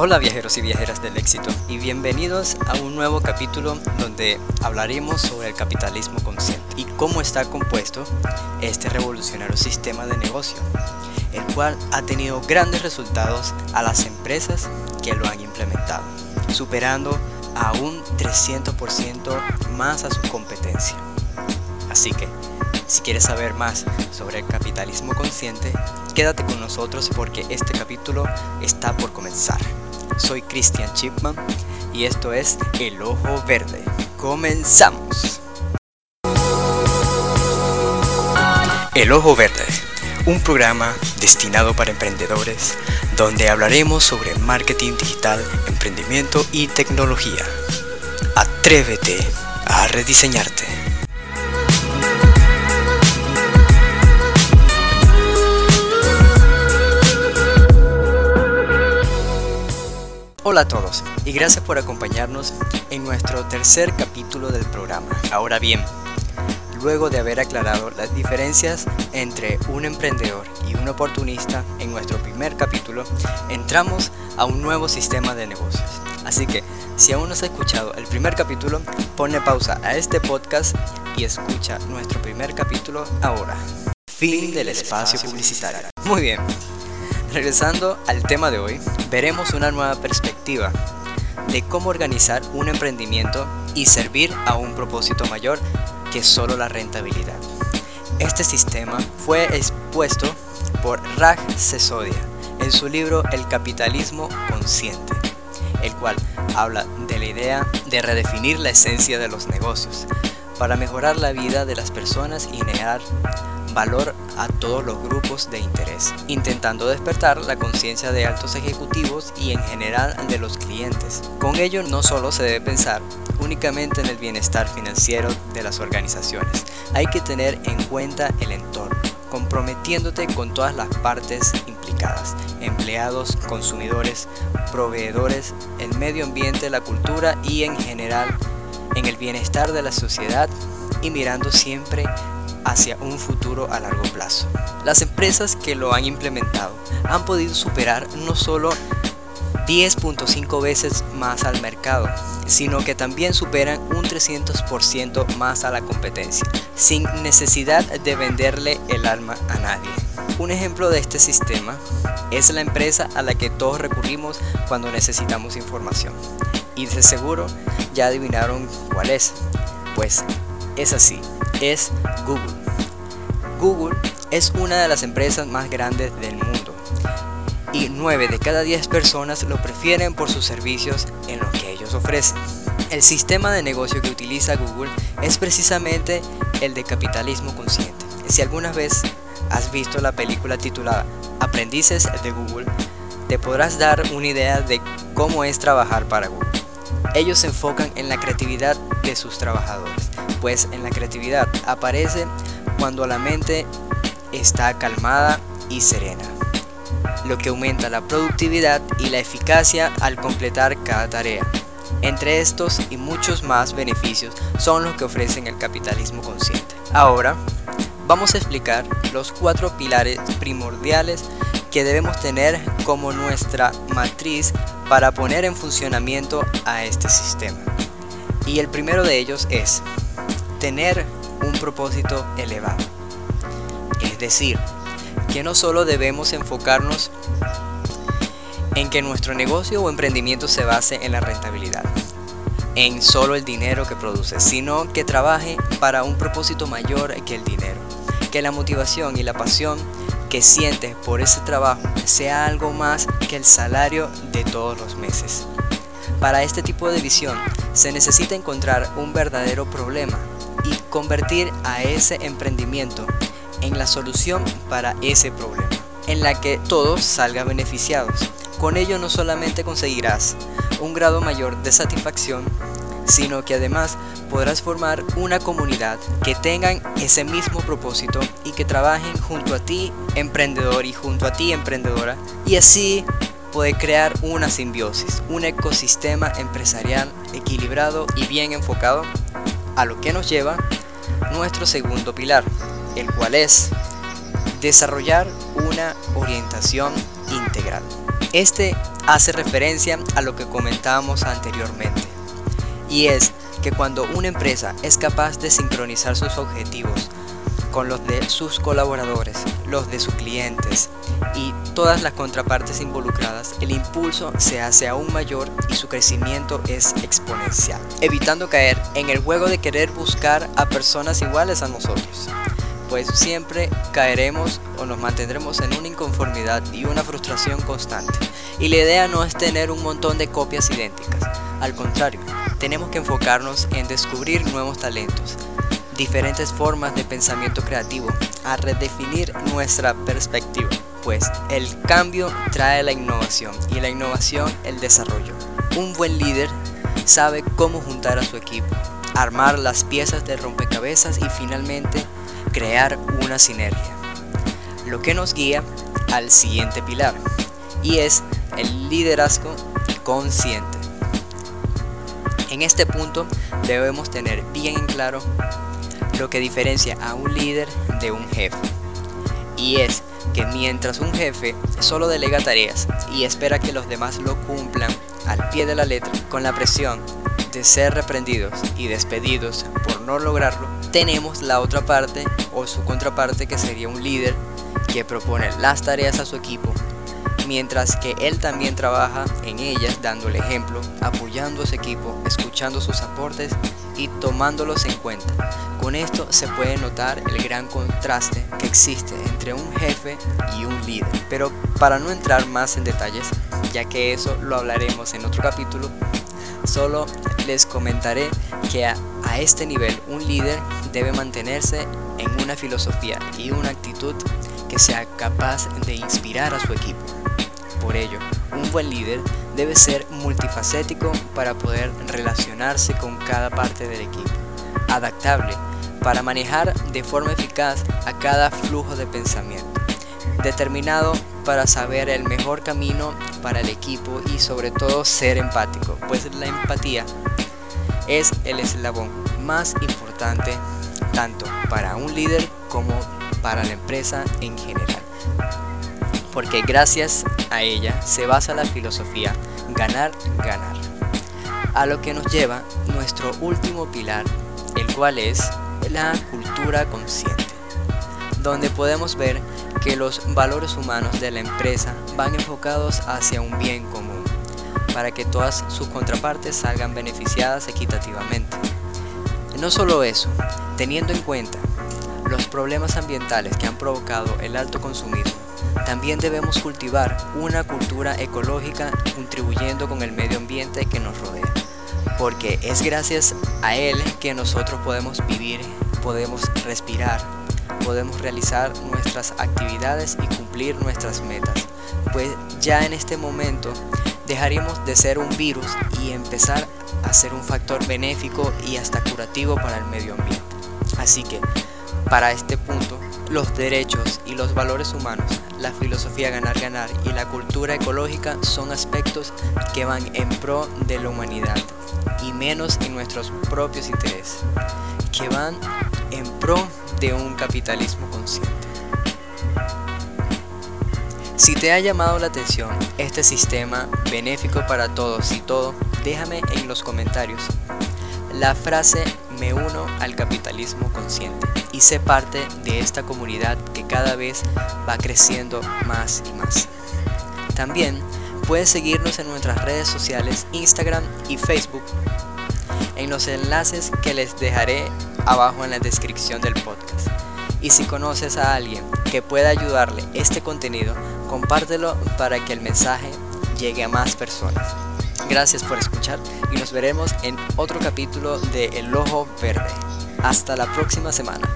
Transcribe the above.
Hola viajeros y viajeras del éxito y bienvenidos a un nuevo capítulo donde hablaremos sobre el capitalismo consciente y cómo está compuesto este revolucionario sistema de negocio, el cual ha tenido grandes resultados a las empresas que lo han implementado, superando a un 300% más a su competencia. Así que, si quieres saber más sobre el capitalismo consciente, quédate con nosotros porque este capítulo está por comenzar. Soy Christian Chipman y esto es El Ojo Verde. ¡Comenzamos! El Ojo Verde, un programa destinado para emprendedores donde hablaremos sobre marketing digital, emprendimiento y tecnología. Atrévete a rediseñarte. Hola a todos y gracias por acompañarnos en nuestro tercer capítulo del programa. Ahora bien, luego de haber aclarado las diferencias entre un emprendedor y un oportunista en nuestro primer capítulo, entramos a un nuevo sistema de negocios. Así que, si aún no has escuchado el primer capítulo, ponle pausa a este podcast y escucha nuestro primer capítulo ahora. Fin del espacio publicitario. Muy bien, Regresando al tema de hoy, veremos una nueva perspectiva de cómo organizar un emprendimiento y servir a un propósito mayor que solo la rentabilidad. Este sistema fue expuesto por Raj Sesodia en su libro El capitalismo consciente, el cual habla de la idea de redefinir la esencia de los negocios para mejorar la vida de las personas y generar valor a todos los grupos de interés, intentando despertar la conciencia de altos ejecutivos y en general de los clientes. Con ello no solo se debe pensar únicamente en el bienestar financiero de las organizaciones, hay que tener en cuenta el entorno, comprometiéndote con todas las partes implicadas, empleados, consumidores, proveedores, el medio ambiente, la cultura y en general en el bienestar de la sociedad y mirando siempre hacia un futuro a largo plazo. Las empresas que lo han implementado han podido superar no solo 10.5 veces más al mercado, sino que también superan un 300% más a la competencia, sin necesidad de venderle el alma a nadie. Un ejemplo de este sistema es la empresa a la que todos recurrimos cuando necesitamos información. Y de seguro ya adivinaron cuál es. Pues es así, es Google. Google es una de las empresas más grandes del mundo y 9 de cada 10 personas lo prefieren por sus servicios en lo que ellos ofrecen. El sistema de negocio que utiliza Google es precisamente el de capitalismo consciente. Si alguna vez has visto la película titulada Aprendices de Google, te podrás dar una idea de cómo es trabajar para Google. Ellos se enfocan en la creatividad de sus trabajadores, pues en la creatividad aparece cuando la mente está calmada y serena, lo que aumenta la productividad y la eficacia al completar cada tarea. Entre estos y muchos más beneficios son los que ofrecen el capitalismo consciente. Ahora, vamos a explicar los cuatro pilares primordiales que debemos tener como nuestra matriz para poner en funcionamiento a este sistema. Y el primero de ellos es tener un propósito elevado. Es decir, que no solo debemos enfocarnos en que nuestro negocio o emprendimiento se base en la rentabilidad, en solo el dinero que produce, sino que trabaje para un propósito mayor que el dinero, que la motivación y la pasión que sientes por ese trabajo sea algo más que el salario de todos los meses. Para este tipo de visión se necesita encontrar un verdadero problema y convertir a ese emprendimiento en la solución para ese problema, en la que todos salgan beneficiados. Con ello no solamente conseguirás un grado mayor de satisfacción, sino que además podrás formar una comunidad que tengan ese mismo propósito y que trabajen junto a ti emprendedor y junto a ti emprendedora y así puede crear una simbiosis, un ecosistema empresarial equilibrado y bien enfocado a lo que nos lleva nuestro segundo pilar, el cual es desarrollar una orientación integral. Este hace referencia a lo que comentábamos anteriormente, y es que cuando una empresa es capaz de sincronizar sus objetivos con los de sus colaboradores, los de sus clientes y todas las contrapartes involucradas, el impulso se hace aún mayor y su crecimiento es exponencial, evitando caer en el juego de querer buscar a personas iguales a nosotros pues siempre caeremos o nos mantendremos en una inconformidad y una frustración constante. Y la idea no es tener un montón de copias idénticas, al contrario, tenemos que enfocarnos en descubrir nuevos talentos, diferentes formas de pensamiento creativo, a redefinir nuestra perspectiva, pues el cambio trae la innovación y la innovación el desarrollo. Un buen líder sabe cómo juntar a su equipo, armar las piezas de rompecabezas y finalmente crear una sinergia. Lo que nos guía al siguiente pilar y es el liderazgo consciente. En este punto debemos tener bien en claro lo que diferencia a un líder de un jefe. Y es que mientras un jefe solo delega tareas y espera que los demás lo cumplan al pie de la letra con la presión de ser reprendidos y despedidos por no lograrlo, tenemos la otra parte o su contraparte que sería un líder que propone las tareas a su equipo mientras que él también trabaja en ellas dando el ejemplo, apoyando a su equipo, escuchando sus aportes y tomándolos en cuenta. Con esto se puede notar el gran contraste que existe entre un jefe y un líder. Pero para no entrar más en detalles, ya que eso lo hablaremos en otro capítulo, solo les comentaré que a, a este nivel un líder debe mantenerse en una filosofía y una actitud que sea capaz de inspirar a su equipo. Por ello, un buen líder debe ser multifacético para poder relacionarse con cada parte del equipo, adaptable para manejar de forma eficaz a cada flujo de pensamiento, determinado para saber el mejor camino para el equipo y sobre todo ser empático, pues la empatía es el eslabón más importante tanto para un líder como para la empresa en general porque gracias a ella se basa la filosofía ganar, ganar. A lo que nos lleva nuestro último pilar, el cual es la cultura consciente, donde podemos ver que los valores humanos de la empresa van enfocados hacia un bien común, para que todas sus contrapartes salgan beneficiadas equitativamente. No solo eso, teniendo en cuenta los problemas ambientales que han provocado el alto consumismo, también debemos cultivar una cultura ecológica contribuyendo con el medio ambiente que nos rodea, porque es gracias a él que nosotros podemos vivir, podemos respirar, podemos realizar nuestras actividades y cumplir nuestras metas, pues ya en este momento dejaríamos de ser un virus y empezar a ser un factor benéfico y hasta curativo para el medio ambiente. Así que, para este punto, los derechos y los valores humanos, la filosofía ganar-ganar y la cultura ecológica son aspectos que van en pro de la humanidad y menos en nuestros propios intereses, que van en pro de un capitalismo consciente. Si te ha llamado la atención este sistema benéfico para todos y todo, déjame en los comentarios la frase me uno al capitalismo consciente y sé parte de esta comunidad que cada vez va creciendo más y más. También puedes seguirnos en nuestras redes sociales Instagram y Facebook en los enlaces que les dejaré abajo en la descripción del podcast. Y si conoces a alguien que pueda ayudarle este contenido, compártelo para que el mensaje llegue a más personas. Gracias por escuchar y nos veremos en otro capítulo de El Ojo Verde. Hasta la próxima semana.